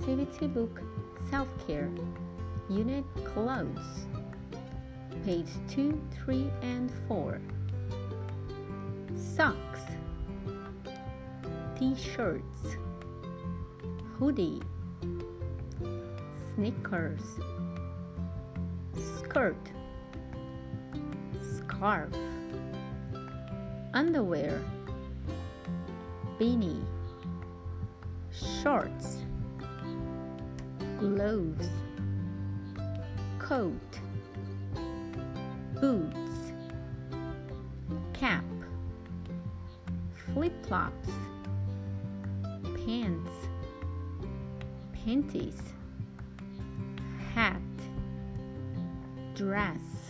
Activity Book Self Care, Unit Clothes, page 2, 3, and 4. Socks, T shirts, hoodie, sneakers, skirt, scarf, underwear, beanie, shorts, gloves, coat, boots, cap, flip flops, pants, panties, hat, dress.